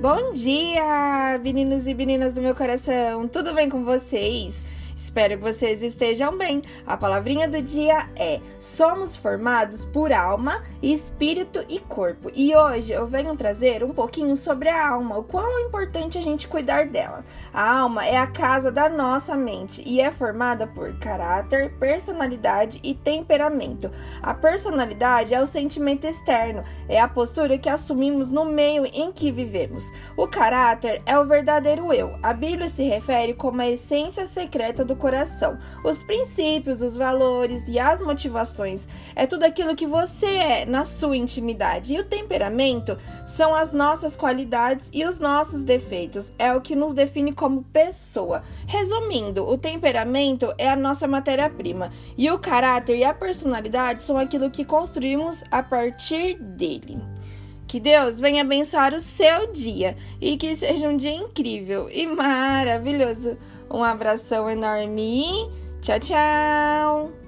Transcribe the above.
Bom dia, meninos e meninas do meu coração! Tudo bem com vocês? Espero que vocês estejam bem. A palavrinha do dia é: somos formados por alma, espírito e corpo. E hoje eu venho trazer um pouquinho sobre a alma, o quão é importante a gente cuidar dela. A alma é a casa da nossa mente e é formada por caráter, personalidade e temperamento. A personalidade é o sentimento externo, é a postura que assumimos no meio em que vivemos. O caráter é o verdadeiro eu. A Bíblia se refere como a essência secreta do coração. Os princípios, os valores e as motivações é tudo aquilo que você é na sua intimidade. E o temperamento são as nossas qualidades e os nossos defeitos. É o que nos define como pessoa. Resumindo, o temperamento é a nossa matéria-prima e o caráter e a personalidade são aquilo que construímos a partir dele. Que Deus venha abençoar o seu dia e que seja um dia incrível e maravilhoso. Um abração enorme. Tchau, tchau.